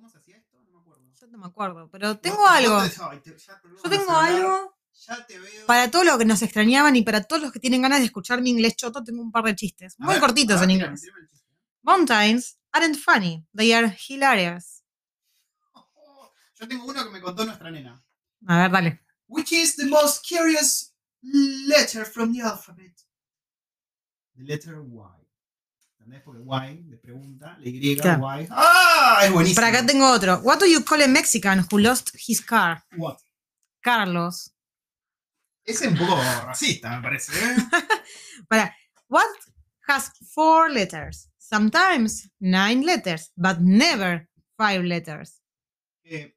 cómo se hacía esto? No me acuerdo. Yo no me acuerdo, pero tengo No, algo. no te- ya Yo tengo celular, algo Ya te veo. para todos los que nos extrañaban y para todos los que tienen ganas de escuchar mi inglés choto. Tengo un par de chistes A muy ver, cortitos ver, en tírame, inglés. tírame chiste. Mountains aren't funny, they are hilarious. Yo tengo uno que me contó nuestra nena. A ver, dale. Which is the most curious letter from the alphabet? The letter Y. ¿Entendés? Porque Y le pregunta, la Y, Claro. ¡Ah! Es buenísimo. Para acá tengo otro. What do you call a Mexican who lost his car? What? Carlos. Ese es un poco racista, me parece. ¿eh? Para. What has four letters? Sometimes nine letters, but never five letters. Eh,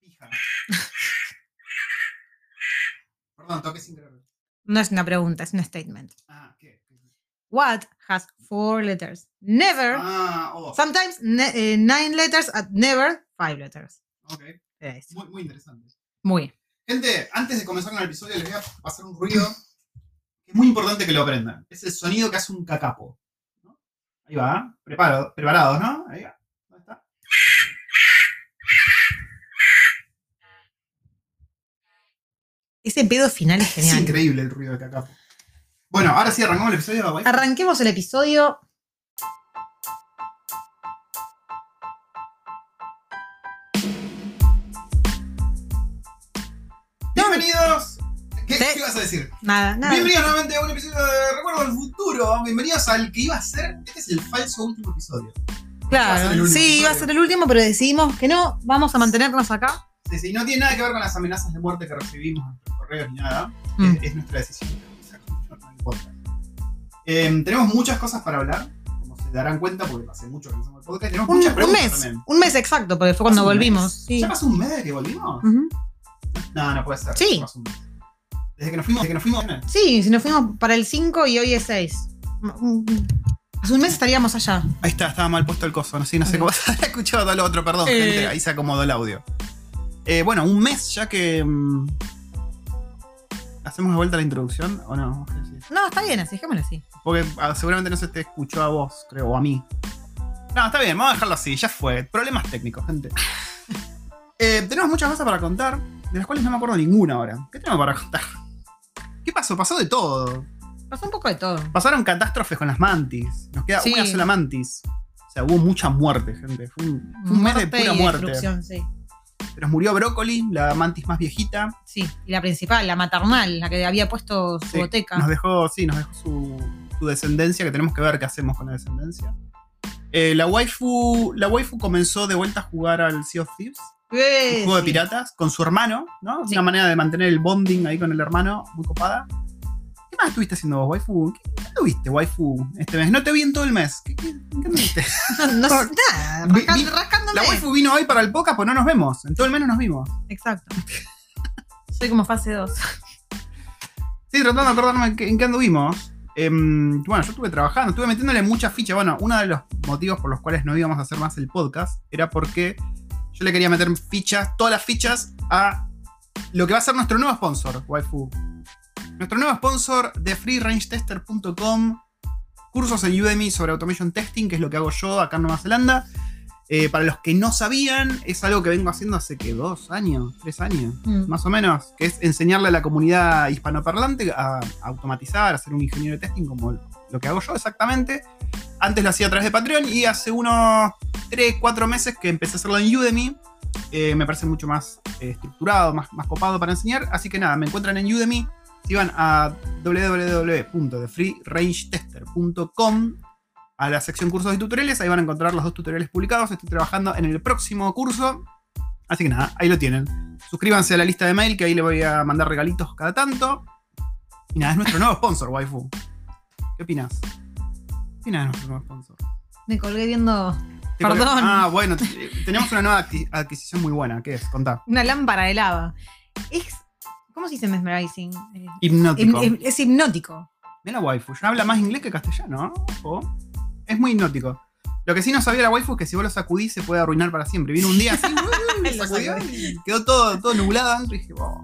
pija. Perdón, toqué sin querer. No es una pregunta, es un statement. Ah, ¿qué? What has four letters? Never. Ah, oh, Sometimes ne- eh, nine letters, and never five letters. ok. Es Muy, muy interesante. Muy. Gente, antes de comenzar con el episodio, les voy a pasar un ruido que es muy importante que lo aprendan. Es el sonido que hace un cacapo. ¿no? Ahí va, Preparo- preparados, ¿no? Ahí va. ¿Dónde está? Ese pedo final es Es genial. increíble el ruido de cacapo. Bueno, ahora sí arrancamos el episodio. guay. Arranquemos el episodio. Bienvenidos. ¿Qué, Sí. qué ibas a decir? Nada, nada. Bienvenidos nuevamente a un episodio de Recuerdo del Futuro. Bienvenidos al que iba a ser. Este es el falso último episodio. Iba Claro, último sí, iba a ser el último, pero decidimos que no, vamos a mantenernos acá. Sí, sí, no tiene nada que ver con las amenazas de muerte que recibimos en nuestros correos ni nada. Mm. Es, es nuestra decisión. Podcast. Eh, tenemos muchas cosas para hablar, como se darán cuenta, porque hace mucho que no hacemos el podcast. Tenemos Un, muchas un preguntas mes, también. un mes exacto, porque fue cuando ¿Pasó un volvimos. Sí. ¿Ya pasó un mes de que volvimos? No, no puede ser. Sí. Pasó un mes. Desde que nos fuimos, desde que nos fuimos. Sí, si nos fuimos para el 5 y hoy es 6. Hace un mes estaríamos allá. Ahí está, estaba mal puesto el coso. No sé, no sé cómo se había escuchado todo lo otro, perdón, Eh. gente. Ahí se acomodó el audio. Eh, bueno, un mes ya que. mm, ¿Hacemos de vuelta la introducción o no? No, está bien, así, dejémoslo así. Porque ah, seguramente no se te escuchó a vos, creo, o a mí. No, está bien, vamos a dejarlo así, ya fue. Problemas técnicos, gente. Eh, tenemos muchas cosas para contar, de las cuales no me acuerdo ninguna ahora. ¿Qué tenemos para contar? ¿Qué pasó? Pasó de todo. Pasó un poco de todo. Pasaron catástrofes con las mantis. Nos queda Sí. una sola mantis. O sea, hubo mucha muerte, gente. Fue un, fue un mes de pura muerte. sí. Se nos murió Brócoli, la mantis más viejita. Sí, y la principal, la maternal, la que había puesto su Sí, boteca. Nos dejó, sí, nos dejó su, su descendencia, que tenemos que ver qué hacemos con la descendencia. Eh, la waifu. La waifu comenzó de vuelta a jugar al Sea of Thieves, Eh, un juego de piratas, con su hermano, ¿no? Sí. Una manera de mantener el bonding ahí con el hermano, muy copada. ¿Qué más estuviste haciendo vos, waifu? ¿Qué, qué tuviste, waifu, este mes? No te vi en todo el mes. ¿Qué, qué, ¿en qué anduviste? No, no sé nada, rascándome. La waifu vino hoy para el podcast, pues no nos vemos. En todo el mes no nos vimos. Exacto. Soy como fase 2. Sí, tratando de acordarme en qué, en qué anduvimos. Em, bueno, yo estuve trabajando, estuve metiéndole muchas fichas. Bueno, uno de los motivos por los cuales no íbamos a hacer más el podcast era porque yo le quería meter fichas, todas las fichas, a lo que va a ser nuestro nuevo sponsor, Waifu. Nuestro nuevo sponsor de freerangetester.com, cursos en Udemy sobre automation testing, que es lo que hago yo acá en Nueva Zelanda. Eh, para los que no sabían, es algo que vengo haciendo hace que dos años, tres años Mm. más o menos, que es enseñarle a la comunidad hispanoparlante a automatizar, a ser un ingeniero de testing como lo que hago yo exactamente. Antes lo hacía a través de Patreon y hace unos 3, 4 meses que empecé a hacerlo en Udemy. Eh, me parece mucho más eh, estructurado, más, más copado para enseñar. Así que nada, me encuentran en Udemy. Si van a www.thefreerangetester.com a la sección cursos y tutoriales, ahí van a encontrar los dos tutoriales publicados. Estoy trabajando en el próximo curso. Así que nada, ahí lo tienen. Suscríbanse a la lista de mail que ahí le voy a mandar regalitos cada tanto. Y nada, es nuestro nuevo sponsor, waifu. ¿Qué opinas? ¿Qué opinas de nuestro nuevo sponsor? Me colgué viendo colgué- Perdón. Ah, bueno, tenemos una nueva adqui- adquisición muy buena. ¿Qué es? Contá. una lámpara de lava. Es. ¿Cómo se dice mesmerizing? Eh, Hipnótico. hip- hip- es hipnótico. Mira, waifu, ya habla más inglés que castellano, ¿no? Ojo. Es muy hipnótico. Lo que sí no sabía la waifu es que si vos lo sacudís se puede arruinar para siempre. Vino un día así, Lo sacudió y quedó todo, todo nublado adentro y dije, wow.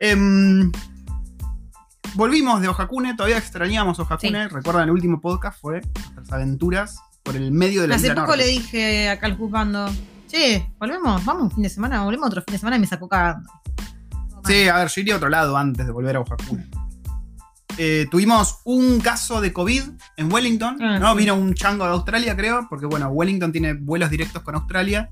Em, volvimos de Ojakune, todavía extrañamos Ojakune. Recuerdan el último podcast fue nuestras aventuras por el medio de la Hace poco norte. le dije acá al juzgando. Che, volvemos, vamos un fin de semana, volvemos otro fin de semana y me sacó cagando. Sí, a ver, yo iría a otro lado antes de volver a Oaxaca. Eh, tuvimos un caso de COVID en Wellington, Ah, ¿no? sí. Vino un chango de Australia, creo, porque bueno, Wellington tiene vuelos directos con Australia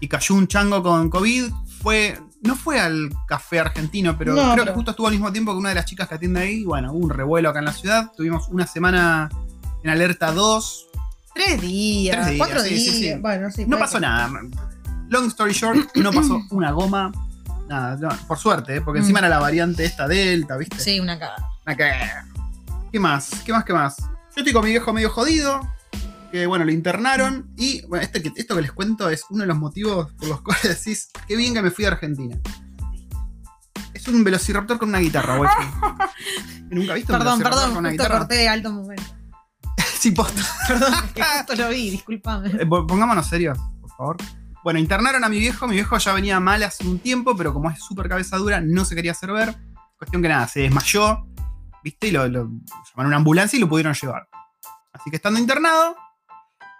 y cayó un chango con COVID. Fue, no fue al café argentino, pero No, creo pero- que justo estuvo al mismo tiempo que una de las chicas que atiende ahí. Bueno, hubo un revuelo acá en la ciudad. Tuvimos una semana en alerta 2. Tres días, Tres días, cuatro sí, días. sí. Bueno, sí. No pasó nada. Long story short, no pasó una goma. Nada, no, por suerte, ¿eh? porque Mm. encima era la variante esta Delta, ¿viste? Sí, una cagada. Una cagada. ¿Qué más? ¿Qué más? ¿Qué más? Yo estoy con mi viejo medio jodido. Que bueno, lo internaron. Y bueno, este esto que les cuento es uno de los motivos por los cuales decís, qué bien que me fui a Argentina. Es un velociraptor con una guitarra, güey. ¿Nunca viste un Perdón, velociraptor perdón, con una guitarra? corté de alto momento. Sí, posta. Perdón, es que justo lo vi, discúlpame. Eh, po- Pongámonos serios, por favor. Bueno, internaron a mi viejo. Mi viejo ya venía mal hace un tiempo, pero como es súper cabeza dura, no se quería hacer ver. Cuestión que nada, se desmayó, ¿viste? Y lo, lo llamaron a una ambulancia y lo pudieron llevar. Así que estando internado,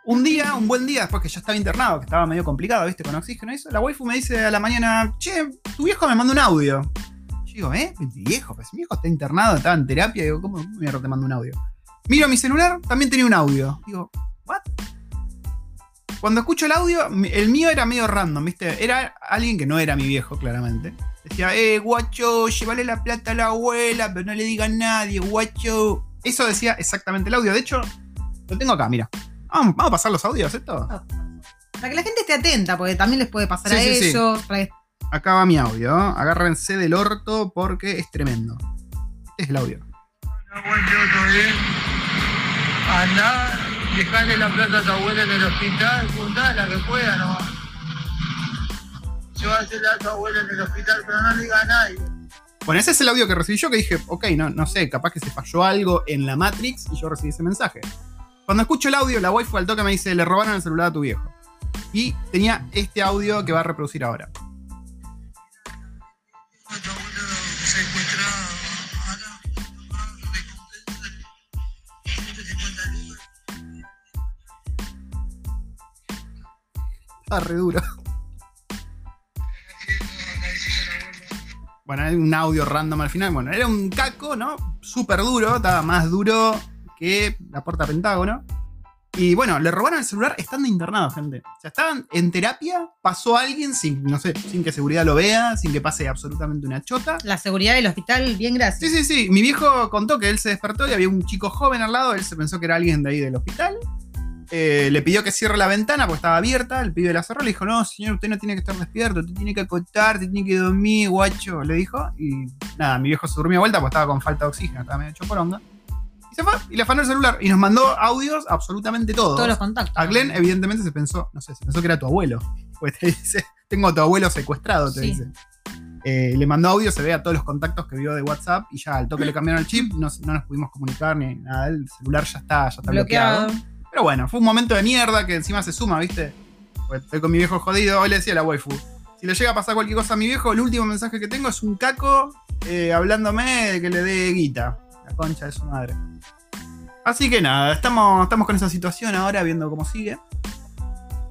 un día, un buen día, después que ya estaba internado, que estaba medio complicado, ¿viste? Con oxígeno y eso, la waifu me dice a la mañana, che, tu viejo me mandó un audio. Yo digo, ¿eh? Mi viejo, pues mi viejo está internado, estaba en terapia. Digo, ¿cómo mierda te mando un audio? Miro mi celular, también tenía un audio. Digo, ¿what? Cuando escucho el audio, el mío era medio random, ¿viste? Era alguien que no era mi viejo, claramente. Decía, eh, guacho, llévale la plata a la abuela, pero no le diga a nadie, guacho. Eso decía exactamente el audio. De hecho, lo tengo acá, mira. Vamos, vamos a pasar los audios, ¿esto? Para que la gente esté atenta, porque también les puede pasar Sí, a sí, sí. ellos. para Acá va mi audio. ¿eh? Agárrense del orto porque es tremendo. Este es el audio. Buen día, todo bien. Andá, dejale la plata a tu abuela en el hospital, juntala que pueda nomás. Llévasela a tu abuela en el hospital, pero no le diga a nadie. Bueno, ese es el audio que recibí yo que dije, ok, no, no sé, capaz que se falló algo en la Matrix y yo recibí ese mensaje. Cuando escucho el audio, la waifu al toque me dice, le robaron el celular a tu viejo. Y tenía este audio que va a reproducir ahora. Está re duro. Bueno, hay un audio random al final. Bueno, era un caco, ¿no? Súper duro, estaba más duro que la puerta Pentágono. Y bueno, le robaron el celular estando internado, gente. O sea, estaban en terapia, pasó alguien sin, no sé, sin que seguridad lo vea, sin que pase absolutamente una chota. La seguridad del hospital, bien Sí, gracias. sí, sí. Mi viejo contó que él se despertó y había un chico joven al lado. Él se pensó que era alguien de ahí del hospital. Eh, le pidió que cierre la ventana porque estaba abierta. El pibe la cerró. Le dijo: No, señor, usted no tiene que estar despierto. Usted tiene que acotar, usted tiene que dormir, guacho. Le dijo. Y nada, mi viejo se durmió de vuelta porque estaba con falta de oxígeno. Estaba medio hecho poronga. Y se fue y le afanó el celular. Y nos mandó audios absolutamente todos. Todos los contactos. A Glenn, evidentemente, se pensó, no sé, se pensó que era tu abuelo. Pues te dice, tengo a tu abuelo secuestrado, te Sí. dice. Eh, le mandó audio, se ve a todos los contactos que vio de WhatsApp y ya al toque le cambiaron el chip, no, no nos pudimos comunicar ni nada. El celular ya está, ya está bloqueado. bloqueado. Pero bueno, fue un momento de mierda que encima se suma, ¿viste? Pues estoy con mi viejo jodido. Hoy le decía a la waifu: si le llega a pasar cualquier cosa a mi viejo, el último mensaje que tengo es un caco eh, hablándome de que le dé guita. La concha de su madre. Así que nada, estamos, estamos con esa situación ahora, viendo cómo sigue.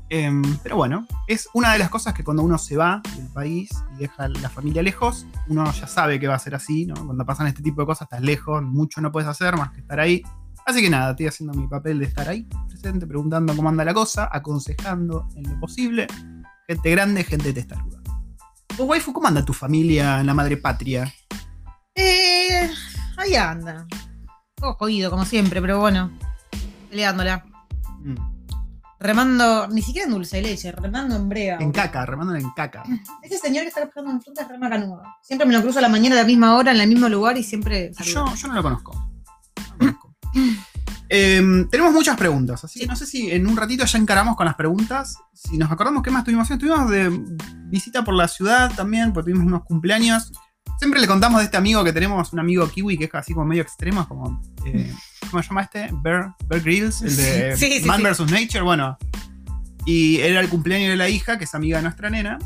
Em, pero bueno, es una de las cosas que cuando uno se va del país y deja la familia lejos, uno ya sabe que va a ser así, ¿no? Cuando pasan este tipo de cosas, estás lejos, mucho no puedes hacer más que estar ahí. Así que nada, estoy haciendo mi papel de estar ahí, presente, preguntando cómo anda la cosa, aconsejando en lo posible. Gente grande, gente testaruda. Vos, waifu, ¿cómo anda tu familia en la madre patria? Eh, ahí anda. Todo jodido, como siempre, pero bueno. Peleándola. Mm, Remando, ni siquiera en dulce de leche, remando en brega. En caca, remándola en caca. Ese señor que está pasando en fruta es re macanudo. Siempre me lo cruzo a la mañana a la misma hora, en el mismo lugar y siempre saludo. Yo, yo no lo conozco. Em, tenemos muchas preguntas, así que no sé si en un ratito ya encaramos con las preguntas. Si nos acordamos qué más tuvimos. Estuvimos de visita por la ciudad también, porque tuvimos unos cumpleaños. Siempre le contamos de este amigo que tenemos, un amigo kiwi que es así como medio extremo, como. eh, ¿Cómo se llama este? Bear, Bear Grylls, el de Sí, sí, Man sí. vs. Nature. Bueno, y era el cumpleaños de la hija, que es amiga de nuestra nena.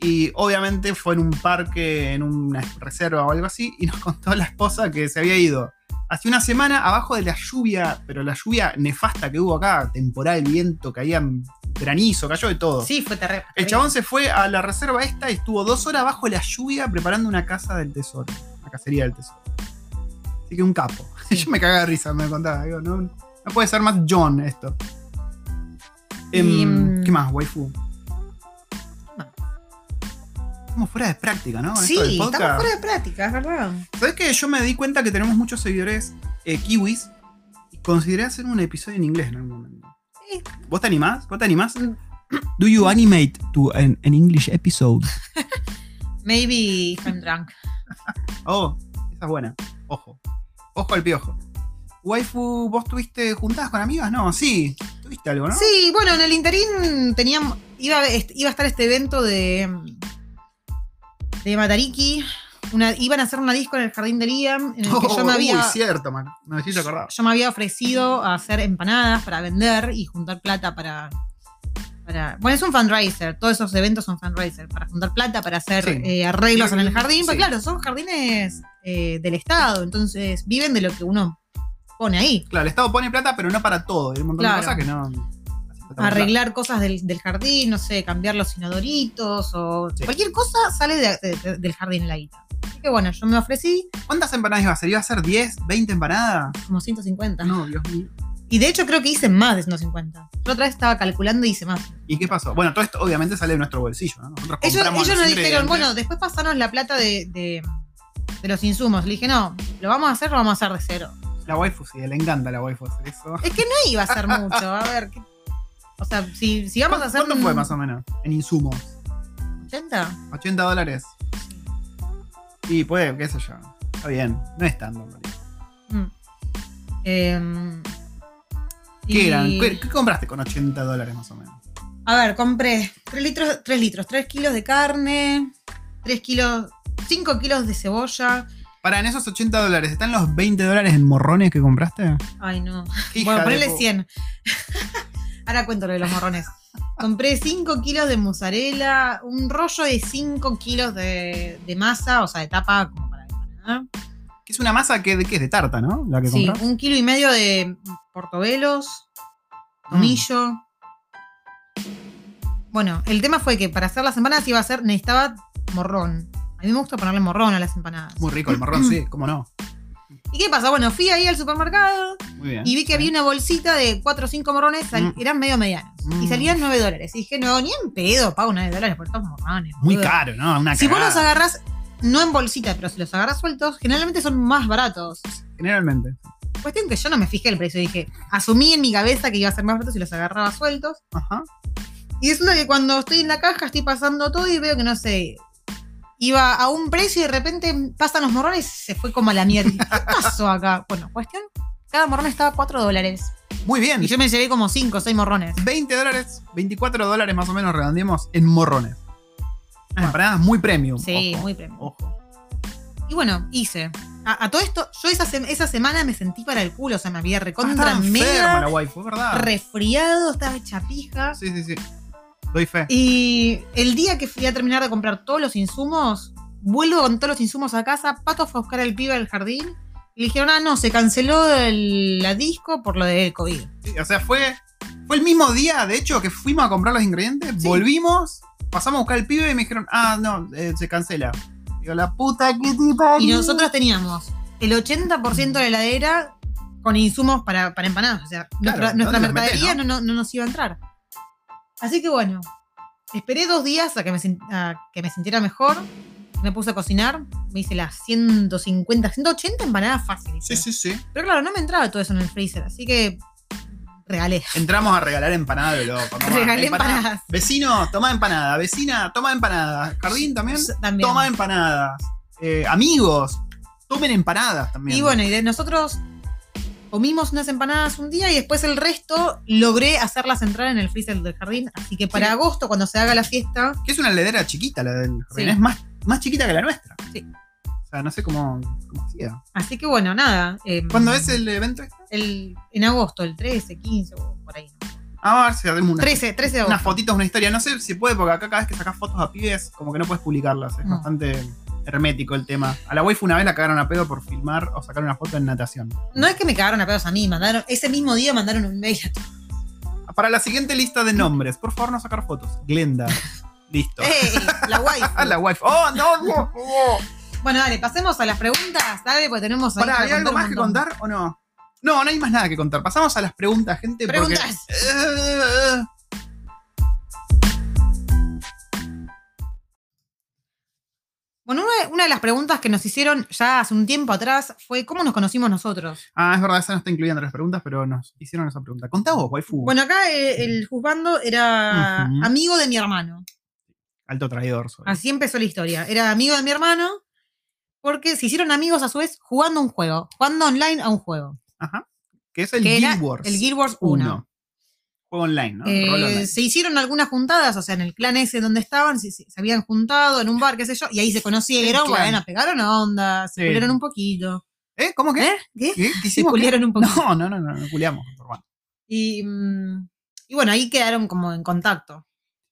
Y obviamente fue en un parque, en una reserva o algo así, y nos contó la esposa que se había ido hace una semana abajo de la lluvia, pero la lluvia nefasta que hubo acá, temporal, viento, caían granizo, cayó de todo. Sí, fue terrible. El chabón se fue a la reserva esta y estuvo dos horas bajo la lluvia preparando una casa del tesoro. Una cacería del tesoro. Así que un capo. Sí. Yo me cagaba de risa, me contaba. Digo, no, no puede ser más John esto. Y, Em, mm, ¿Qué más, waifu? Estamos fuera de práctica, ¿no? Sí, estamos fuera de práctica, es verdad. ¿Sabes que yo me di cuenta que tenemos muchos seguidores eh, kiwis? Y consideré hacer un episodio en inglés en algún momento. Sí. ¿Vos te animás? ¿Vos te animás? Mm. Do you animate to an, an English episode? Maybe if I'm drunk. Oh, esa es buena. Ojo. Ojo al piojo. Waifu, ¿vos tuviste juntadas con amigas? No, sí. ¿Tuviste algo, no? Sí, bueno, en el interín teníamos, iba, a- est- iba a estar este evento de, de Matariki. Una, iban a hacer una disco en el jardín de Liam, en el que yo me había, Uy, cierto, man. Me acordar. yo me había ofrecido a hacer empanadas para vender y juntar plata para, para- Bueno, es un fundraiser, todos esos eventos son fundraiser, para juntar plata, para hacer Sí. eh, arreglos en el jardín, Sí. porque claro, son jardines eh, del Estado, entonces viven de lo que uno pone ahí. Claro, el Estado pone plata, pero no para todo. Hay un montón Claro. de cosas que no. Arreglar cosas del, del jardín, no sé, cambiar los inodoritos o Sí. cualquier cosa sale de- de- de- del jardín la guita. Así que bueno, yo me ofrecí ¿Cuántas empanadas iba a hacer? ¿Iba a ser 10, 20 empanadas? como 150. No, Dios mío. Y de hecho creo que hice más de 150. Yo otra vez estaba calculando y hice más. ¿Y qué pasó? Bueno, todo esto obviamente sale de nuestro bolsillo, ¿no? Nosotros Ellos, ellos los nos dijeron, bueno, después pasanos la plata de, de- de los insumos. Le dije, no, lo vamos a hacer, lo vamos a hacer de cero. La waifu, sí, le encanta la waifu hacer eso. Es que no iba a ser mucho. A ver, ¿qué- o sea, si, si vamos a hacer. ¿Cuánto un- fue más o menos? En insumos. ¿80? 80 dólares. Y puede, qué sé yo. Está bien. No es tanto, en realidad. Mm. Em, ¿Qué y- eran? ¿Qué, qué compraste con 80 dólares más o menos? A ver, compré 3 litros, 3 litros, 3 kilos de carne, 3 kilos, 5 kilos de cebolla. Para, en esos 80 dólares, ¿están los 20 dólares en morrones que compraste? Ay, no. Hija bueno, de ponele pu- 100. Ahora cuento lo de los morrones. Compré 5 kilos de mozzarella, un rollo de 5 kilos de, de masa, o sea, de tapa como para. Que es una masa que, de, que es de tarta, ¿no? La que Sí, compras. un kilo y medio de portobelos, Mm. tomillo. Bueno, el tema fue que para hacer las empanadas iba a ser, necesitaba morrón. A mí me gusta ponerle morrón a las empanadas. Muy rico el morrón, sí, cómo no. ¿Y qué pasa? Bueno, fui ahí al supermercado Muy bien. y vi que había una bolsita de 4 o 5 morrones, sal- Mm. eran medio medianos. Mm. Y salían 9 dólares. Y dije, no, ni en pedo, pago 9 dólares por estos morrones. Muy boludo". caro, ¿no? Una Si vos cagada. los agarras, no en bolsita, pero si los agarras sueltos, generalmente son más baratos. Generalmente. Cuestión que yo no me fijé el precio, dije, asumí en mi cabeza que iba a ser más barato si los agarraba sueltos. Ajá. Y es una que cuando estoy en la caja estoy pasando todo y veo que no sé, iba a un precio y de repente pasan los morrones y se fue como a la mierda. ¿Qué pasó acá? Bueno, cuestión, cada morrón estaba a 4 dólares. Muy bien. Y yo me llevé como 5 o 6 morrones. 20 dólares, 24 dólares más o menos redondeemos en morrones. Unas Ah. empanadas muy premium. Sí, ojo, muy premium. Ojo. Y bueno, hice. A, a todo esto, yo esa, esa semana me sentí para el culo, o sea, me había Ah, recontra enferma mega la waifu, ¿verdad? resfriado, estaba hecha pija. Sí, sí, sí. Doy fe. Y el día que fui a terminar de comprar todos los insumos, vuelvo con todos los insumos a casa, Pato fue a buscar al pibe del jardín y le dijeron, ah, no, se canceló el- la disco por lo del COVID. Sí, o sea, fue, fue el mismo día, de hecho, que fuimos a comprar los ingredientes, Sí. volvimos, pasamos a buscar el pibe y me dijeron, ah, no, eh, se cancela. Digo, la puta que te parió. Y nosotros teníamos el 80% de la heladera con insumos para, para empanadas. O sea, nuestra, ¿dónde nuestra metés, mercadería no? No, no nos iba a entrar. Así que bueno, esperé dos días a que me, sin- a que me sintiera mejor. Me puse a cocinar, me hice las 150, 180 empanadas fáciles. Sí, sí, sí. Pero claro, no me entraba todo eso en el freezer, así que regalé. Entramos a regalar empanada de loco. mamá. Regalé Empanada. empanadas. Vecino, toma empanada. Vecina, toma empanada. Jardín también, También. toma empanadas. Eh, amigos, tomen empanadas también. Y bueno, y de nosotros comimos unas empanadas un día y después el resto logré hacerlas entrar en el freezer del jardín. Así que para Sí. agosto, cuando se haga la fiesta, Que es una heladera chiquita la del jardín. Sí. Es más, más chiquita que la nuestra. Sí. O sea, no sé cómo, cómo hacía. así que bueno, nada. eh, ¿Cuándo es el evento este? el- en agosto, el 13, 15 o por ahí. ¿no? A ver si hacemos una 13, 13 de unas agosto. fotitos, una historia. No sé si puede, porque acá cada vez que sacas fotos a pibes, como que no puedes publicarlas. Es No. bastante hermético el tema. A la waifu una vez la cagaron a pedo por filmar o sacar una foto en natación. No es que me cagaron a pedos a mí, mandaron, ese mismo día mandaron un mail a todos. Para la siguiente lista de nombres, por favor, no sacar fotos. Glenda. Listo. ¡Ey! La. Ah, la wifi. ¡Oh, no, no! no. Bueno, dale, pasemos a las preguntas, dale, porque tenemos ahí Pará, ¿hay algo más que contar o no? No, no hay más nada que contar. Pasamos a las preguntas, gente. porque- Preguntas. Bueno, una, una de las preguntas que nos hicieron ya hace un tiempo atrás fue cómo nos conocimos nosotros. Ah, es verdad, esa no está incluida entre las preguntas, pero nos hicieron esa pregunta. Contá vos, waifu. Bueno, acá eh, el juzgando era amigo de mi hermano. Alto traidor soy. Así empezó la historia. Era amigo de mi hermano porque se hicieron amigos a su vez jugando un juego, jugando online a un juego. Ajá. Que es el que Guild Wars. el Guild Wars 1. Juego online, ¿no? Eh, online. se hicieron algunas juntadas, o sea, en el clan ese donde estaban, se, se- se habían juntado en un bar, qué sé yo, y ahí se conocieron, bueno, pegaron onda, se Sí. culiaron un poquito. ¿Eh? ¿Cómo que? ¿Eh? ¿Qué? ¿Qué? ¿Qué Se culiaron un poquito. No, no, no, no, no culiamos, hermano. Y, mm, y bueno, ahí quedaron como en contacto.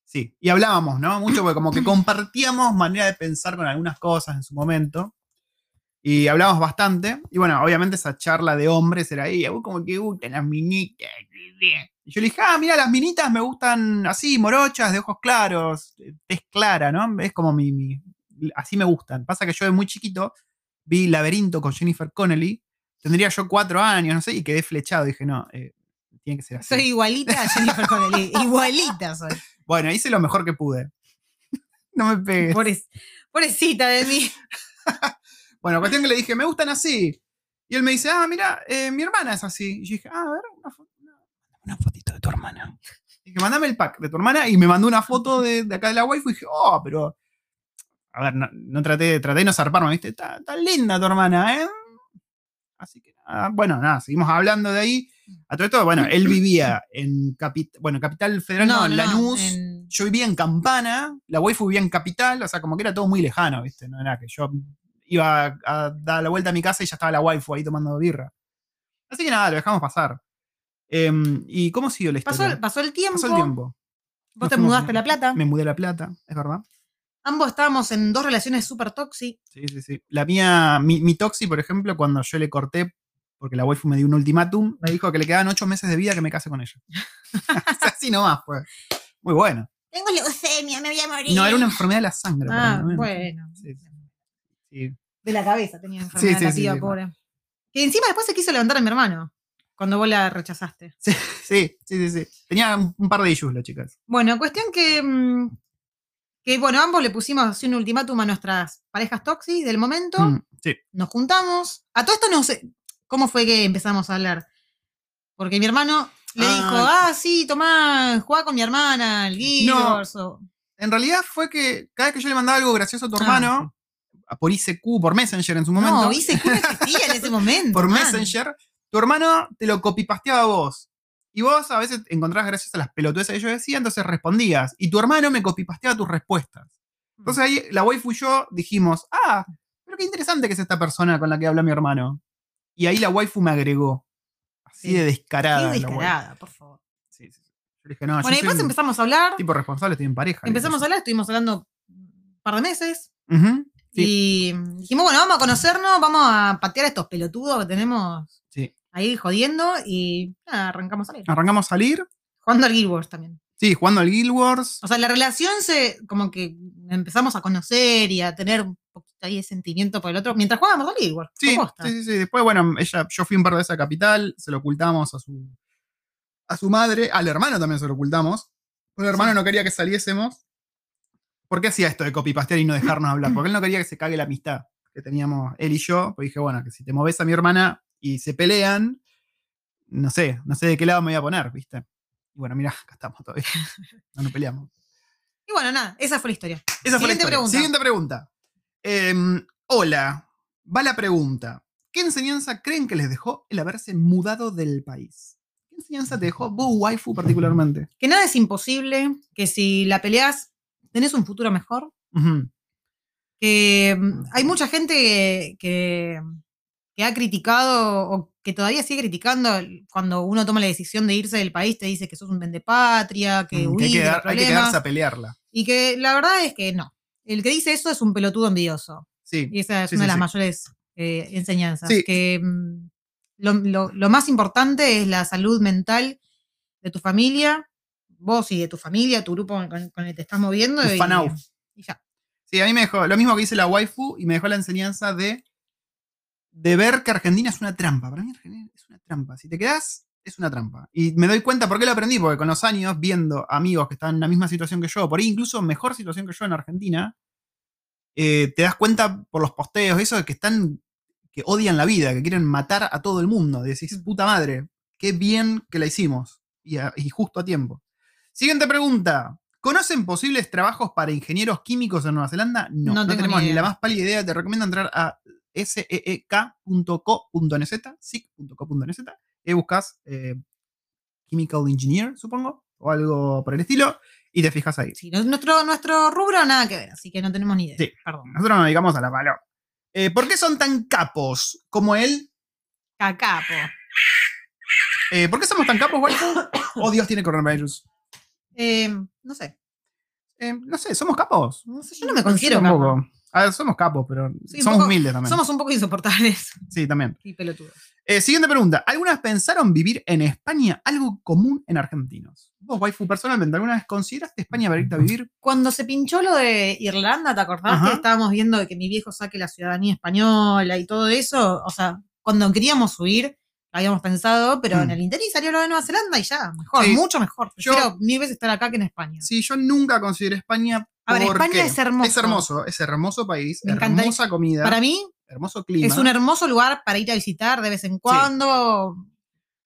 Sí, y hablábamos, ¿no? Mucho porque como que compartíamos manera de pensar con algunas cosas en su momento. Y hablábamos bastante. Y bueno, obviamente esa charla de hombres era ahí, a vos como que gustan las minitas. Y yo le dije, ah, mira, las minitas me gustan así, morochas, de ojos claros, es clara, ¿no? Es como mi, mi- Así me gustan. Pasa que yo de muy chiquito vi Laberinto con Jennifer Connelly. Tendría yo cuatro años, no sé, y quedé flechado. Dije, no, eh, tiene que ser así. Soy igualita a Jennifer Connelly. igualita soy. Bueno, hice lo mejor que pude. no me pegues. Pobres- pobrecita de mí. Bueno, cuestión que le dije, me gustan así. Y él me dice, ah, mira, eh, mi hermana es así. Y yo dije, ah, a ver, una, fo- una- una fotito de tu hermana. Dije, mandame el pack de tu hermana. Y me mandó una foto de, de acá de la waifu. Y dije, oh, pero. A ver, no, no traté, traté de no zarparme, ¿viste? Está está linda tu hermana, ¿eh? Así que nada, bueno, nada, seguimos hablando de ahí. A todo esto, bueno, él vivía en Capital, bueno, Capital Federal, no, en Lanús. en- Yo vivía en Campana, la waifu vivía en Capital, o sea, como que era todo muy lejano, ¿viste? No era que yo iba a, a dar la vuelta a mi casa y ya estaba la waifu ahí tomando birra. Así que nada, lo dejamos pasar. Em, ¿Y cómo siguió la historia? pasó el tiempo. Pasó el tiempo. Vos Nos te mudaste a La Plata. Me mudé a La Plata, es verdad. Ambos estábamos en dos relaciones súper tóxicas. Sí, sí, sí. La mía, mi, mi Toxi, por ejemplo, cuando yo le corté, porque la waifu me dio un ultimátum, me dijo que le quedaban ocho meses de vida que me case con ella. Así nomás, pues. Muy bueno. Tengo leucemia, me voy a morir. No, era una enfermedad de la sangre. Ah, bueno. Sí. De la cabeza tenía enfermedad Sí, sí, la sí. pobre. Que encima después se quiso levantar a mi hermano. Cuando vos la rechazaste. Sí, sí, sí, sí. Tenía un, par de issues las chicas. Bueno, cuestión que. mm, Que bueno, ambos le pusimos así un ultimátum a nuestras parejas tóxicas del momento. Mm, sí. Nos juntamos. A todo esto no sé. ¿Cómo fue que empezamos a hablar? Porque mi hermano le Ah. dijo, ah, sí, tomá, jugá con mi hermana, el No. Wars", o- En realidad fue que cada vez que yo le mandaba algo gracioso a tu Ah, hermano, por ICQ, por Messenger en su momento, No, ICQ no existía en ese momento. por man. Messenger, tu hermano te lo copipasteaba a vos. Y vos a veces encontrabas gracias a las pelotudes que yo decía, entonces respondías. Y tu hermano me copipasteaba tus respuestas. Entonces ahí la waifu y yo dijimos, ah, pero qué interesante que es esta persona con la que habla mi hermano. Y ahí la waifu me agregó. Así Sí. de descarada. waifu. descarada, por favor. Sí, sí, sí. Yo dije, no, Bueno, yo y después soy empezamos a hablar. tipo responsable, estoy en pareja. Empezamos a hablar, estuvimos hablando un par de meses. Sí. Y dijimos, bueno, vamos a conocernos, vamos a patear a estos pelotudos que tenemos Sí. Ahí jodiendo y nada, arrancamos a salir. Arrancamos a salir. Jugando al Guild Wars también. Sí, jugando al Guild Wars. O sea, la relación se, como que empezamos a conocer y a tener un poquito ahí de sentimiento por el otro mientras jugábamos al Guild Wars. Sí, sí, sí, sí. Después, bueno, ella, yo fui un par de veces a Capital, se lo ocultamos a su, a su madre, al hermano también se lo ocultamos. El hermano no quería que saliésemos. ¿Por qué hacía esto de copipastear y no dejarnos hablar? Porque él no quería que se cague la amistad que teníamos él y yo. Pues dije, bueno, que si te moves a mi hermana y se pelean, no sé, no sé de qué lado me voy a poner, ¿viste? Y bueno, mira, acá estamos todavía. No nos peleamos. Y bueno, nada, esa fue la historia. Esa fue la Siguiente historia. pregunta. Siguiente pregunta. Em, hola, va la pregunta. ¿Qué enseñanza creen que les dejó el haberse mudado del país? ¿Qué enseñanza te dejó vos, waifu, particularmente? Que nada es imposible, que si la peleas tenés un futuro mejor, que mm, hay mucha gente que, que, que ha criticado o que todavía sigue criticando cuando uno toma la decisión de irse del país, te dice que sos un vendepatria, que Mm, que hay, que dar- hay que quedarse a pelearla. y que la verdad es que no. El que dice eso es un pelotudo envidioso. Sí. Y esa es Sí, una sí, de las sí. mayores eh, enseñanzas. Sí. Que mm, lo, lo- lo más importante es la salud mental de tu familia, vos y de tu familia, tu grupo con, con el que te estás moviendo. Tu y, fanau. y ya. Sí, a mí me dejó lo mismo que dice la waifu y me dejó la enseñanza de, de ver que Argentina es una trampa. Para mí Argentina es una trampa. Si te quedás, es una trampa. Y me doy cuenta por qué lo aprendí, porque con los años, viendo amigos que están en la misma situación que yo, por ahí incluso mejor situación que yo en Argentina, eh, te das cuenta por los posteos, eso de que están, que odian la vida, que quieren matar a todo el mundo. Y decís, puta madre, qué bien que la hicimos. Y, a- y justo a tiempo. Siguiente pregunta. ¿Conocen posibles trabajos para ingenieros químicos en Nueva Zelanda? No, No tenemos ni la más pálida idea. Te recomiendo entrar a E seek.co.nz, sic.co.nz, y buscas eh, Chemical Engineer, supongo, o algo por el estilo, y te fijas ahí. Sí, nuestro, nuestro rubro nada que ver, así que no tenemos ni idea. Sí. Perdón. Nosotros nos dedicamos a la palo. Eh, ¿Por qué son tan capos como él? Cacapo. Eh, ¿Por qué somos tan capos, waifu? ¿O Dios tiene coronavirus? Eh, no sé. Eh, no sé, ¿somos capos? No sé, Yo no me considero capo. A ver, somos capos, pero Sí, somos poco- humildes también. Somos un poco insoportables Sí, también. y pelotudos. Eh, siguiente pregunta. ¿Alguna vez pensaron vivir en España algo común en argentinos? Vos, waifu, personalmente, ¿alguna vez consideraste España para irte a vivir? Cuando se pinchó lo de Irlanda, ¿te acordás Ajá. que estábamos viendo que mi viejo saque la ciudadanía española y todo eso? O sea, cuando queríamos huir, habíamos pensado, pero Mm. en el interín salió lo de Nueva Zelanda y ya, mejor, Sí. mucho mejor. Yo- Prefiero mil veces estar acá que en España. Sí, yo nunca consideré España. A ver, España es hermoso. Es hermoso, es hermoso país, Me hermosa comida, Para mí hermoso clima. es un hermoso lugar para ir a visitar de vez en cuando,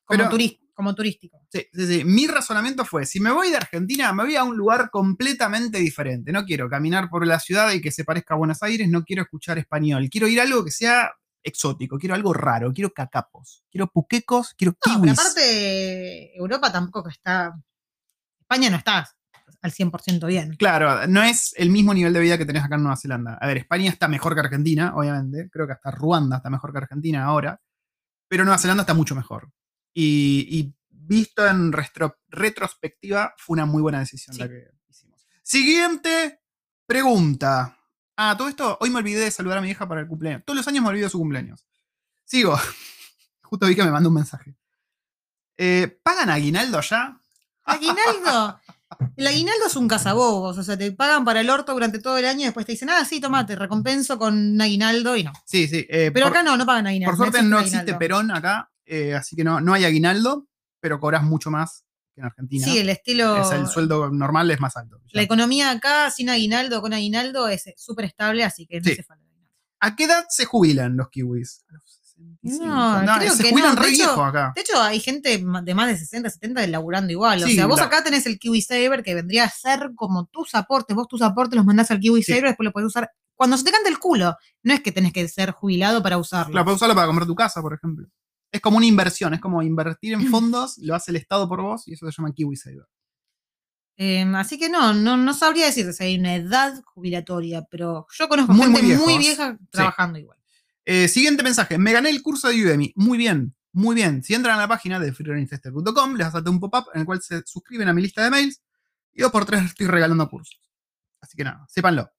como, Pero- como turístico. Sí, sí, sí. Mi razonamiento fue, si me voy de Argentina, me voy a un lugar completamente diferente. No quiero caminar por la ciudad y que se parezca a Buenos Aires, no quiero escuchar español. Quiero ir a algo que sea exótico, quiero algo raro, quiero cacapos, quiero puquecos, quiero No, kiwis. aparte, Europa tampoco está. España no está al 100% bien. Claro, no es el mismo nivel de vida que tenés acá en Nueva Zelanda. A ver, España está mejor que Argentina, obviamente. Creo que hasta Ruanda está mejor que Argentina ahora. Pero Nueva Zelanda está mucho mejor. Y, y visto en retrospectiva, fue una muy buena decisión Sí. la que hicimos. Siguiente pregunta. Ah, todo esto, hoy me olvidé de saludar a mi hija para el cumpleaños. Todos los años me olvido de su cumpleaños. Sigo. Justo vi que me mandó un mensaje. Eh, ¿Pagan aguinaldo allá? Aguinaldo. El aguinaldo es un cazabobos, o sea, te pagan para el orto durante todo el año y después te dicen, ah, sí, toma, te recompenso con un aguinaldo y no. Sí, sí. eh, Pero por- acá no, no pagan aguinaldo. Por suerte existe no existe. Perón acá, eh, así que no, no hay aguinaldo, pero cobras mucho más en Argentina. Sí, el estilo. Es el sueldo normal es más alto. La economía acá, sin aguinaldo o con aguinaldo, es eh, súper estable, así que no Sí. hace falta aguinaldo. ¿A qué edad se jubilan los kiwis? A los 65. No, creo se que jubilan no, re de hecho- acá. De hecho, hay gente de más de 60, 70 laburando igual. O sea, vos la- acá tenés el Kiwi Saver que vendría a ser como tus aportes. Vos tus aportes los mandás al Kiwi Sí. Saver, después lo podés usar cuando se te cante el culo. No es que tenés que ser jubilado para usarlo. Claro, puedes usarlo para comprar tu casa, por ejemplo. Es como una inversión, es como invertir en fondos, lo hace el Estado por vos y eso se llama Kiwi Saver. Eh, así que no, no, no sabría decirte si hay una edad jubilatoria, pero yo conozco Muy, gente muy muy, vieja trabajando igual. Eh, siguiente mensaje. Me gané el curso de Udemy. Muy bien, muy bien. Si entran a la página de freelearningstester.com, les saltar un pop-up en el cual se suscriben a mi lista de mails y dos por tres estoy regalando cursos. Así que nada, sépanlo.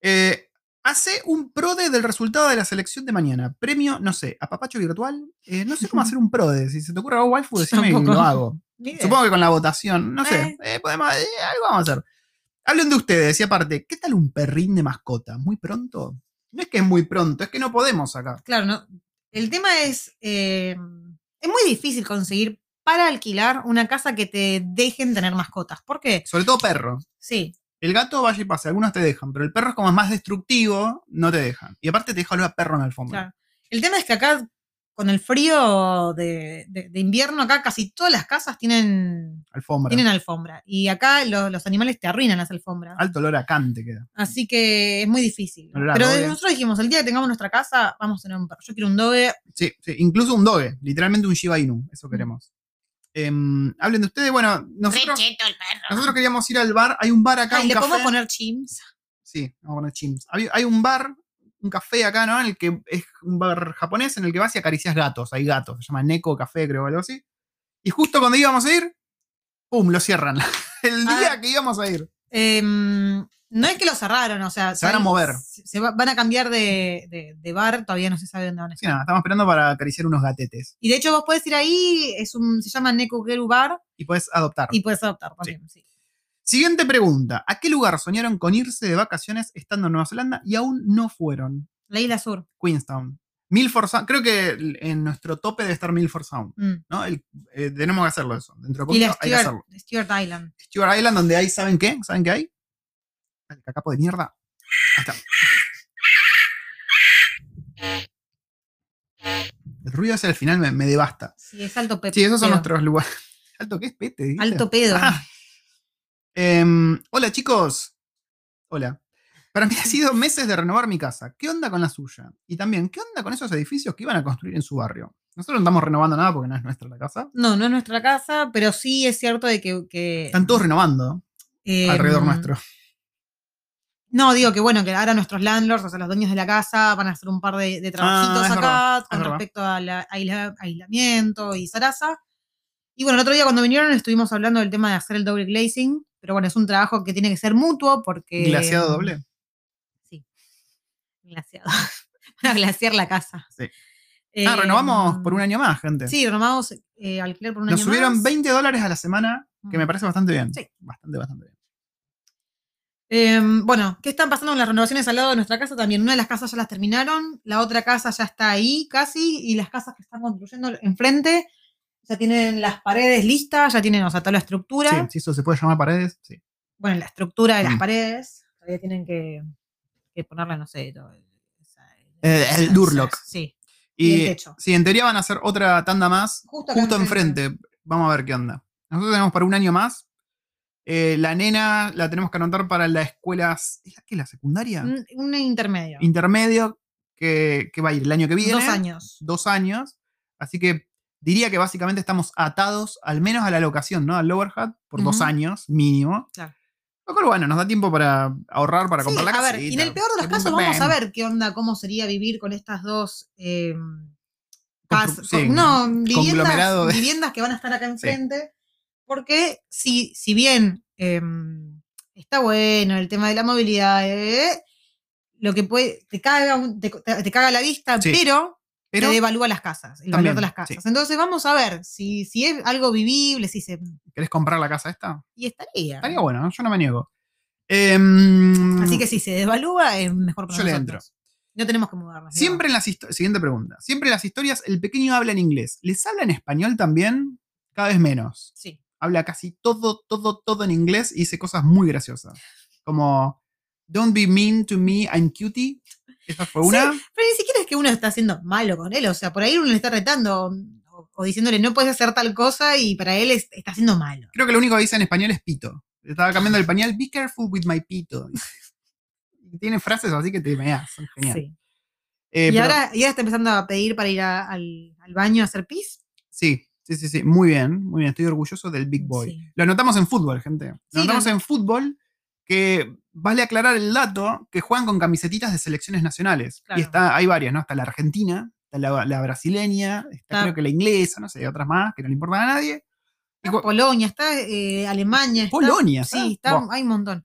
Eh, hace un prode del resultado de la selección de mañana. Premio, no sé, a papacho virtual. Eh, no sé cómo hacer un prode. Si se te ocurre algo waifu, decime y lo hago. Supongo que con la votación, no sé. Eh. eh, podemos, eh, algo vamos a hacer. Hablen de ustedes y aparte, ¿qué tal un perrín de mascota? ¿Muy pronto? No es que es muy pronto, es que no podemos acá. Claro, no. El tema es, eh, es muy difícil conseguir para alquilar una casa que te dejen tener mascotas. ¿Por qué? Sobre todo perro. Sí, El gato vaya y pase, algunos te dejan, pero el perro es como es más destructivo, no te dejan. Y aparte te deja olor a perro en la alfombra. claro. El tema es que acá, con el frío de, de- de invierno, acá casi todas las casas tienen, Alfombra. tienen alfombra. Y acá lo- los animales te arruinan las alfombras. Alto olor a can te queda. Así que es muy difícil. Olor Pero doge. nosotros dijimos, el día que tengamos nuestra casa, vamos a tener un perro. Yo quiero un doge. Sí, sí, incluso un doge, literalmente un Shiba Inu, Mm. eso queremos. Em, hablen de ustedes, bueno, nosotros, nosotros queríamos ir al bar, hay un bar acá, Ay, un le café. podemos poner chims. Sí, vamos a poner chimps. Hay, hay un bar, un café acá, ¿no? En el que es un bar japonés en el que vas y acaricias gatos. Hay gatos, se llama Neko Café, creo, o algo así. Y justo cuando íbamos a ir, ¡pum! Lo cierran. el Ah. día que íbamos a ir. Em, No es que lo cerraron, o sea. Se van a mover. Se se va- van a cambiar de, de- de bar, todavía no se sabe dónde van a Sí, estar. nada, estamos esperando para acariciar unos gatetes. Y de hecho, vos podés ir ahí, es un, se llama Nekugeru Bar, Y puedes adoptar. y puedes adoptar también. sí. Siguiente pregunta. ¿A qué lugar soñaron con irse de vacaciones estando en Nueva Zelanda y aún no fueron? La isla sur. Queenstown. Milford Sound. Creo que en nuestro tope debe estar Milford Sound. Mm. ¿no? El- eh, tenemos que hacerlo eso. Dentro de Y la poquito hay que hacerlo. Stewart Island. Stewart Island, donde hay, ¿saben qué? ¿Saben qué hay? El cacapo de mierda. Ahí está. El ruido ese al final me, me devasta. Sí, es alto pepe. Sí, esos son pedo. nuestros lugares. ¿Alto qué es pete? dijiste? Alto pedo. Ah. Em, hola chicos. Hola. Para mí ha sido meses de renovar mi casa. ¿Qué onda con la suya? Y también, ¿qué onda con esos edificios que iban a construir en su barrio? Nosotros no estamos renovando nada porque no es nuestra la casa. No, no es nuestra casa, pero sí es cierto de que. que Están todos renovando eh, alrededor nuestro. No, digo que bueno, que ahora nuestros landlords, o sea, los dueños de la casa, van a hacer un par de, de trabajitos Ah, es acá verdad, con respecto al aisla- aislamiento y zaraza. Y bueno, el otro día cuando vinieron estuvimos hablando del tema de hacer el doble glazing, pero bueno, es un trabajo que tiene que ser mutuo porque. Glaciado doble. Sí. Glaciado. Para glaciar la casa. Sí. Eh, ah, renovamos por un año más, gente. Sí, renovamos eh, alquiler por un Nos año subieron más. 20 dólares a la semana, que me Mm. parece bastante bien. Sí. Bastante, bastante bien. Em, bueno, ¿qué están pasando con las renovaciones al lado de nuestra casa? También una de las casas ya las terminaron, la otra casa ya está ahí casi, y las casas que están construyendo enfrente ya tienen las paredes listas, ya tienen, o sea, toda la estructura. Sí, si eso se puede llamar paredes, sí. Bueno, la estructura de las Mm. paredes, todavía tienen que, que ponerle, no sé, todo, Eh, el esa- Durlock. Sí. Y el techo. sí, en teoría van a hacer otra tanda más Justo, justo enfrente. Vamos a ver qué onda. Nosotros tenemos para un año más. Eh, la nena la tenemos que anotar para la escuela. ¿Es la qué? ¿La secundaria? Un, un intermedio. Intermedio, que, que va a ir el año que viene. Dos años. Dos años. Así que diría que básicamente estamos atados, al menos a la locación, ¿no? Al Lower Hat, por dos años mínimo. Claro. Lo cual, bueno, nos da tiempo para ahorrar, para Sí, comprar la a casa. ver, y en el peor de los casos vamos a ver qué onda, cómo sería vivir con estas dos eh, Constru- casas. sí, no, viviendas, de- viviendas que van a estar acá enfrente. Porque si, si bien eh, está bueno el tema de la movilidad, eh, lo que puede, te caga, te, te caga la vista, Sí, pero, Pero te devalúa las casas, el También, valor de las casas. sí. Entonces vamos a ver si, si es algo vivible, si se. ¿querés comprar la casa esta? Y estaría. Estaría bueno, yo no me niego. Em, Así que si se devalúa, es mejor para Yo le nosotros. No tenemos que mudarnos. Siempre en las. Siguiente pregunta. Siempre en las historias, el pequeño habla en inglés. ¿Les habla en español también? Cada vez menos. Sí. Habla casi todo, todo, todo en inglés y dice cosas muy graciosas. Como, Don't be mean to me, I'm cutie. Esa fue una. Pero ni siquiera es que uno está haciendo malo con él, o sea, por ahí uno le está retando o, o diciéndole no puedes hacer tal cosa y para él es- está haciendo malo. Creo que lo único que dice en español es pito. Estaba cambiando el pañal. Be careful with my pito. Tiene frases así que te meas. Son genial. Sí. Eh, y, pero- ahora, y ahora está empezando a pedir para ir a- al, al baño a hacer pis. Sí, sí, sí, sí. Muy bien, muy bien. Estoy orgulloso del Big Boy. Sí. Lo anotamos en fútbol, gente. Lo Sí, anotamos en fútbol que vale aclarar el dato que juegan con camisetitas de selecciones nacionales. Claro. Y está, hay varias, ¿no? Está la argentina, está la, la brasileña, está Ah. creo que la inglesa, no sé, otras más que no le importan a nadie. Y Está Polonia, está eh, Alemania. Polonia, ¿está? Sí, está, hay un montón.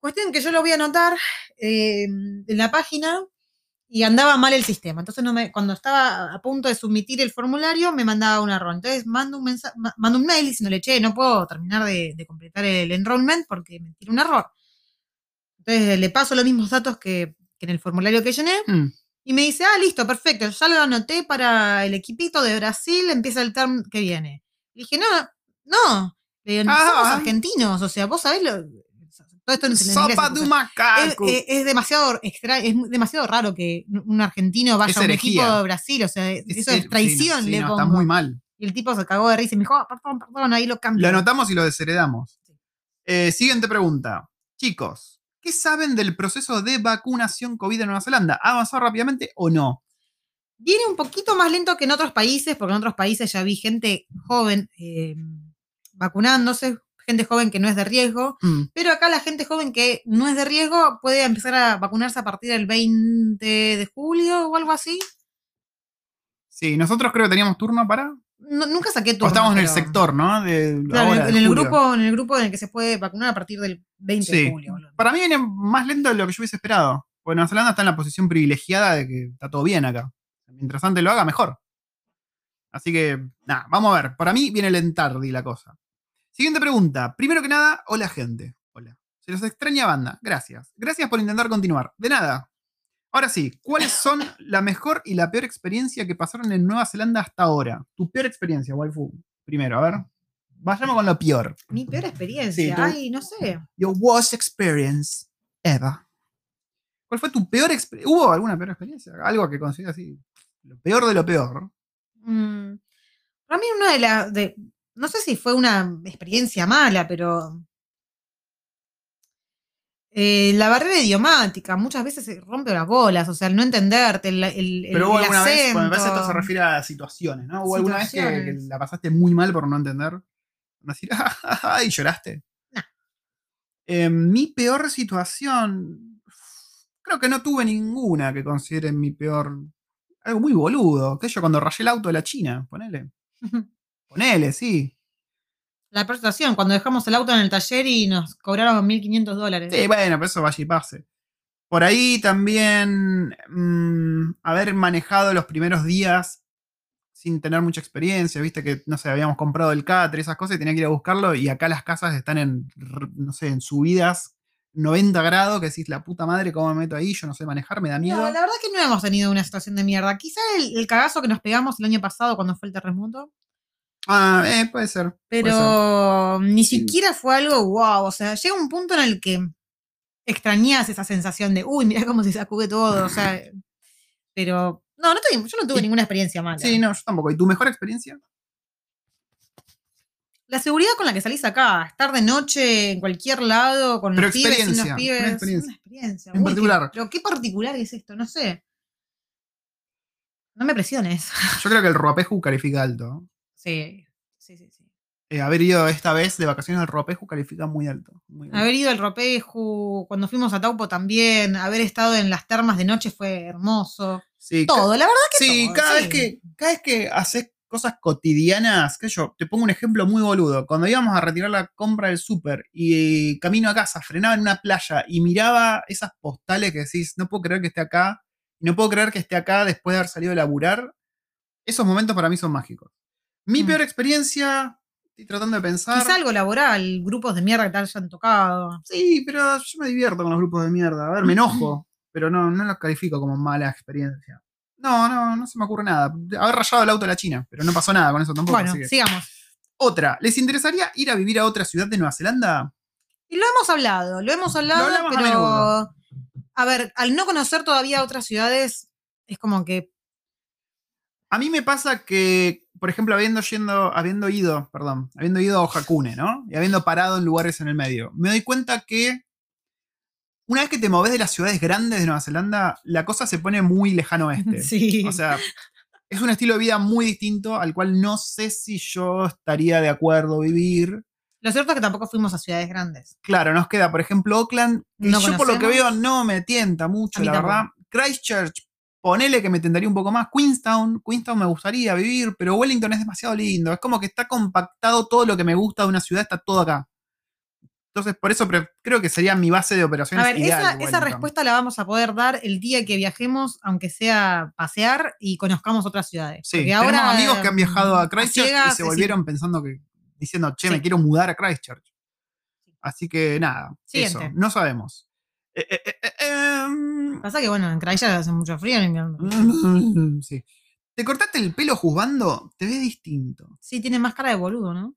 Cuestión que yo lo voy a anotar eh, en la página y andaba mal el sistema. Entonces, no me, cuando estaba a punto de submitir el formulario, me mandaba un error. Entonces, mando un, mensa- ma- mando un mail diciéndole, che, no puedo terminar de, de completar el enrollment porque me tira un error. Entonces, le paso los mismos datos que, que en el formulario que llené Mm, y me dice, ah, listo, perfecto, ya lo anoté para el equipito de Brasil, empieza el term que viene. Le dije, no, no, le digo, Ah. somos argentinos, o sea, vos sabés lo... Todo esto en Sopa de es, macaco. es- es demasiado extra, es demasiado raro que un argentino vaya Es a un herejía. equipo de Brasil, o sea, Es- eso es traición, no, sí, le no, pongo. Está muy mal. Y el tipo se cagó de risa y me dijo, "Ah, perdón, perdón, ahí lo cambio. Lo anotamos y lo desheredamos. Sí. Eh, siguiente pregunta. Chicos, ¿qué saben del proceso de vacunación COVID en Nueva Zelanda? ¿Ha avanzado rápidamente o no? Viene un poquito más lento que en otros países, porque en otros países ya vi gente joven eh, vacunándose, gente joven que no es de riesgo, Mm, pero acá la gente joven que no es de riesgo puede empezar a vacunarse a partir del 20 de julio o algo así. Sí, nosotros creo que teníamos turno para no- nunca saqué O turno. estamos en el sector, ¿no? De Claro, ahora, en, el julio. grupo, en el grupo en el que se puede vacunar a partir del 20 Sí. de julio. boludo. Para mí viene más lento de lo que yo hubiese esperado. Porque Nueva Zelanda está en la posición privilegiada de que está todo bien acá. Mientras antes lo haga, mejor. Así que, nada, vamos a ver. Para mí viene lentardi la cosa. Siguiente pregunta. Primero que nada, hola gente. Hola. Se los extraña banda. Gracias. Gracias por intentar continuar. De nada. Ahora sí, ¿cuáles son la mejor y la peor experiencia que pasaron en Nueva Zelanda hasta ahora? Tu peor experiencia, waifu. Primero, a ver. Vayamos con lo peor. Mi peor experiencia. Sí, tú- Ay, no sé. Your worst experience ever. ¿Cuál fue tu peor experiencia? ¿Hubo alguna peor experiencia? Algo que consideras así. Lo peor de lo peor. Mm, Para mí, una de las. De, no sé si fue una experiencia mala, pero. eh, la barrera idiomática muchas veces se rompe las bolas, o sea, el no entenderte, el, Pero hubo el alguna vez, bueno, me parece que esto se refiere a situaciones, ¿no? ¿Hubo alguna vez que, la pasaste muy mal por no entender? Decir, "Ah, y lloraste. No. Eh, mi peor situación. Creo que no tuve ninguna que considere mi peor. Algo muy boludo. Que yo cuando rayé el auto de la China, ponele. Ponele, sí. La peor situación, cuando dejamos el auto en el taller y nos cobraron 1.500 dólares. Sí, bueno, pero eso vaya y pase. Por ahí también mm, haber manejado los primeros días sin tener mucha experiencia, viste que, no sé, habíamos comprado el cáter y esas cosas y tenía que ir a buscarlo y acá las casas están en, no sé, en subidas 90 grados, que decís, la puta madre, ¿cómo me meto ahí? Yo no sé manejar, me da miedo. No, la verdad que no hemos tenido una situación de mierda. Quizá el, el cagazo que nos pegamos el año pasado cuando fue el terremoto, Ah, eh, puede ser. puede ser. pero ni siquiera fue algo wow. O sea, llega un punto en el que extrañas esa sensación de, uy, mira cómo se sacude todo. O sea, pero no, no tuve- yo no tuve Y- ninguna experiencia mala. Sí, no, yo tampoco. ¿Y tu mejor experiencia? La seguridad con la que salís acá, estar de noche en cualquier lado, con Pero los pibes, sin los experiencia, una pibes. experiencia. Una experiencia. En Uy, particular. qué- pero qué particular es esto, no sé. No me presiones. Yo creo que el Ruapeju califica alto. Sí, sí, sí, sí. Eh, haber ido esta vez de vacaciones al Ruapeju califica muy alto. muy alto. Haber ido al Ropeju, cuando fuimos a Taupo también, haber estado en las termas de noche fue hermoso. Sí, Todo, la verdad que Sí, todo, cada, sí. Vez que, cada vez que haces cosas cotidianas, que yo, te pongo un ejemplo muy boludo. Cuando íbamos a retirar la compra del súper y camino a casa, frenaba en una playa y miraba esas postales que decís, no puedo creer que esté acá, y no puedo creer que esté acá después de haber salido a laburar, esos momentos para mí son mágicos. Mi Mm. peor experiencia, estoy tratando de pensar. Quizá algo laboral, grupos de mierda que te hayan tocado. Sí, pero yo me divierto con los grupos de mierda. A ver, me enojo, pero no, no los califico como mala experiencia. No, no, no se me ocurre nada. Haber rayado el auto de la China, pero no pasó nada con eso tampoco. bueno, que- sigamos. Otra, ¿les interesaría ir a vivir a otra ciudad de Nueva Zelanda? Y lo hemos hablado, lo hemos hablado, a pero. A, ver, al no conocer todavía otras ciudades, es como que. A mí me pasa que, por ejemplo, habiendo, yendo, habiendo ido, perdón, habiendo ido a Ojakune, ¿no? Y habiendo parado en lugares en el medio, me doy cuenta que una vez que te moves de las ciudades grandes de Nueva Zelanda, la cosa se pone muy lejano oeste. Sí. O sea, es un estilo de vida muy distinto al cual no sé si yo estaría de acuerdo vivir. Lo cierto es que tampoco fuimos a ciudades grandes. Claro, nos queda, por ejemplo, Oakland, que No yo por lo que veo no me tienta mucho, la tampoco. verdad. Christchurch, ponele que me tentaría un poco más. Queenstown, Queenstown me gustaría vivir, pero Wellington es demasiado lindo. Es como que está compactado todo lo que me gusta de una ciudad, está todo acá. Entonces, por eso creo que sería mi base de A operaciones ver, ideal, esa, respuesta la vamos a poder dar el día que viajemos, aunque sea pasear y conozcamos otras ciudades. Sí, Porque tenemos ahora, amigos que han viajado a Christchurch y se volvieron pensando que, diciendo, che, me quiero mudar a Christchurch. Así que nada, Siguiente. eso, no sabemos. Eh, eh, eh, em, Pasa que, bueno, en Christchurch hace mucho frío en invierno. sí. ¿Te cortaste el pelo juzgando? Te ves distinto. Sí, tiene más cara de boludo, ¿no?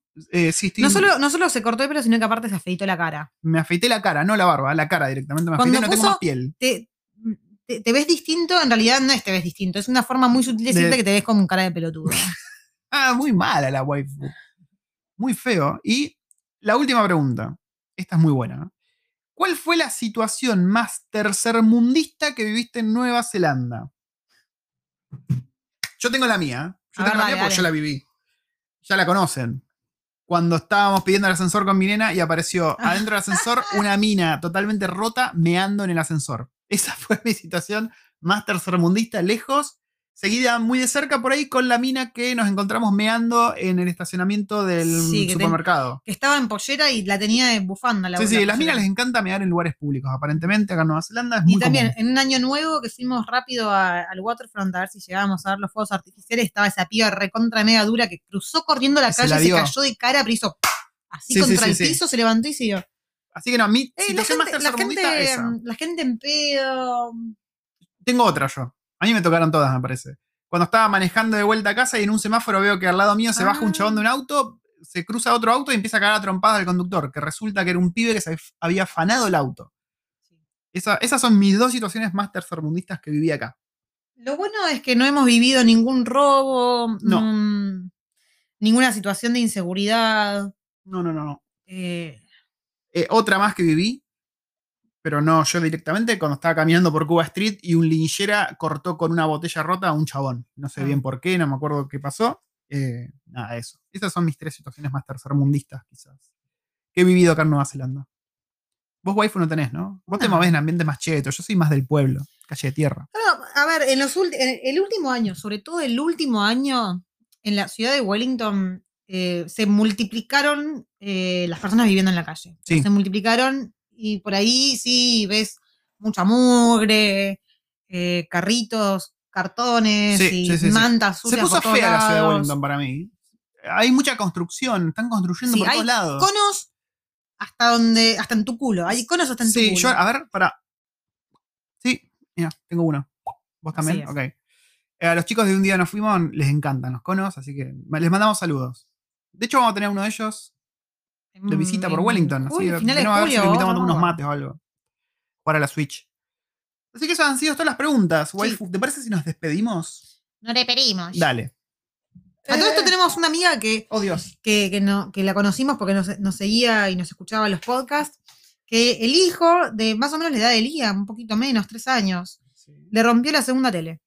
Sí, estoy- No solo, no solo se cortó el pelo, sino que aparte se afeitó la cara. me afeité la cara, no la barba, la cara directamente me Cuando afeité, no tengo más piel. Te, te, te ves distinto, en realidad no es te ves distinto, es una forma muy sutil de De- decirte que te ves como un cara de pelotudo. Ah, muy mala la waifu. Muy feo. Y la última pregunta. Esta es muy buena. ¿Cuál fue la situación más tercermundista que viviste en Nueva Zelanda? Yo tengo la mía. ¿eh? Yo A tengo ver, la dale, mía porque dale. yo la viví. Ya la conocen. Cuando estábamos pidiendo el ascensor con mi nena y apareció adentro del ascensor una mina totalmente rota meando en el ascensor. Esa fue mi situación más tercermundista, lejos. Seguida muy de cerca por ahí con la mina que nos encontramos meando en el estacionamiento del Sí, que te- supermercado. Que estaba en pollera y la tenía de bufanda. La Sí, sí, la las minas les encanta mear en lugares públicos. Aparentemente acá en Nueva Zelanda es muy Y también, común. en un año nuevo que fuimos rápido a- al waterfront a ver si llegábamos a ver los fuegos artificiales, estaba esa piba recontra mega dura que cruzó corriendo la Que se calle, la se, dio. cayó de cara, pero hizo así Sí, sí, contra sí, el piso, se levantó y siguió. Así que no, mi Eh, la, situación gente, más la, gente, es esa. la gente en pedo. Tengo otra yo. A mí me tocaron todas, me parece. Cuando estaba manejando de vuelta a casa y en un semáforo veo que al lado mío se baja un Ah. chabón de un auto, se cruza otro auto y empieza a cagar a trompadas al conductor, que resulta que era un pibe que se había afanado el auto. Esa- esas son mis dos situaciones más tercermundistas que viví acá. Lo bueno es que no hemos vivido ningún robo, No. mm, ninguna situación de inseguridad. No, no, no, no. eh, Eh, otra más que viví, pero no yo directamente, cuando estaba caminando por Cuba Street y un linchera cortó con una botella rota a un chabón. No sé Ah. bien por qué, no me acuerdo qué pasó. Eh, nada, eso. Esas son mis tres situaciones más tercermundistas, quizás. Que he vivido acá en Nueva Zelanda. Vos, waifu, no tenés, ¿no? Vos te movés en ambiente más cheto. Yo soy más del pueblo, calle de tierra. A ver, en los en el último año, sobre todo el último año, en la ciudad de Wellington eh, se multiplicaron eh, las personas viviendo en la calle. Sí. Se multiplicaron y por ahí sí ves mucha mugre, eh, carritos, cartones Sí, y sí, sí, sí. mantas Se sucias puso por todos fea la ciudad de. Wellington para mí. Hay mucha construcción, están construyendo Sí, por hay todos lados. Conos hasta donde, hasta en tu culo. Hay conos hasta en tu Sí, culo. yo, a ver, para. Sí, mira, tengo uno. ¿Vos también? Ok. Eh, a los chicos de un día nos fuimos, les encantan los conos, así que les mandamos saludos. De hecho, vamos a tener uno de ellos de visita por Wellington. Así que finales de veremos a ver si julio, le invitamos a tomar unos mates o algo. Para la Switch. Así que esas han sido todas las preguntas. Waifu, ¿te parece si nos despedimos? No le pedimos. Dale. A todo esto Eh, tenemos una amiga que, Oh, Dios. que, que no, que la conocimos porque nos, nos seguía y nos escuchaba en los podcasts, que el hijo de más o menos la edad de Lía, un poquito menos, tres años, le rompió la segunda tele.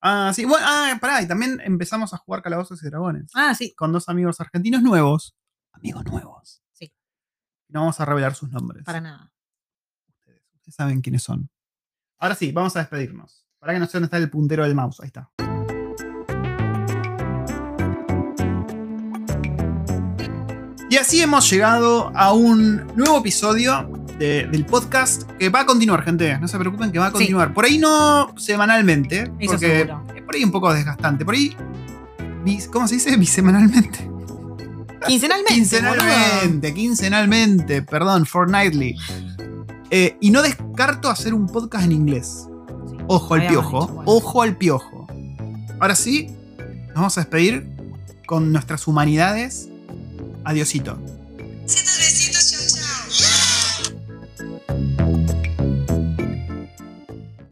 Ah, sí. Bueno, ah, pará. Y también empezamos a jugar Calabozos y Dragones. Ah, sí. Con dos amigos argentinos nuevos. Amigos nuevos. No vamos a revelar sus nombres. Para nada. ustedes. Ustedes saben quiénes son. Ahora sí, vamos a despedirnos. Para que no sé dónde está el puntero del mouse. Ahí está. Y así hemos llegado a un nuevo episodio de- del podcast que va a continuar, gente. No se preocupen que va a Sí. continuar. Por ahí no semanalmente, Eso porque seguro. por ahí un poco desgastante. Por ahí, ¿cómo se dice? Bisemanalmente. Quincenalmente. boludo. Quincenalmente, quincenalmente, perdón, fortnightly. Eh, y no descarto hacer un podcast en inglés. Ojo al piojo, ojo al piojo. Ahora sí, nos vamos a despedir con nuestras humanidades. Adiosito.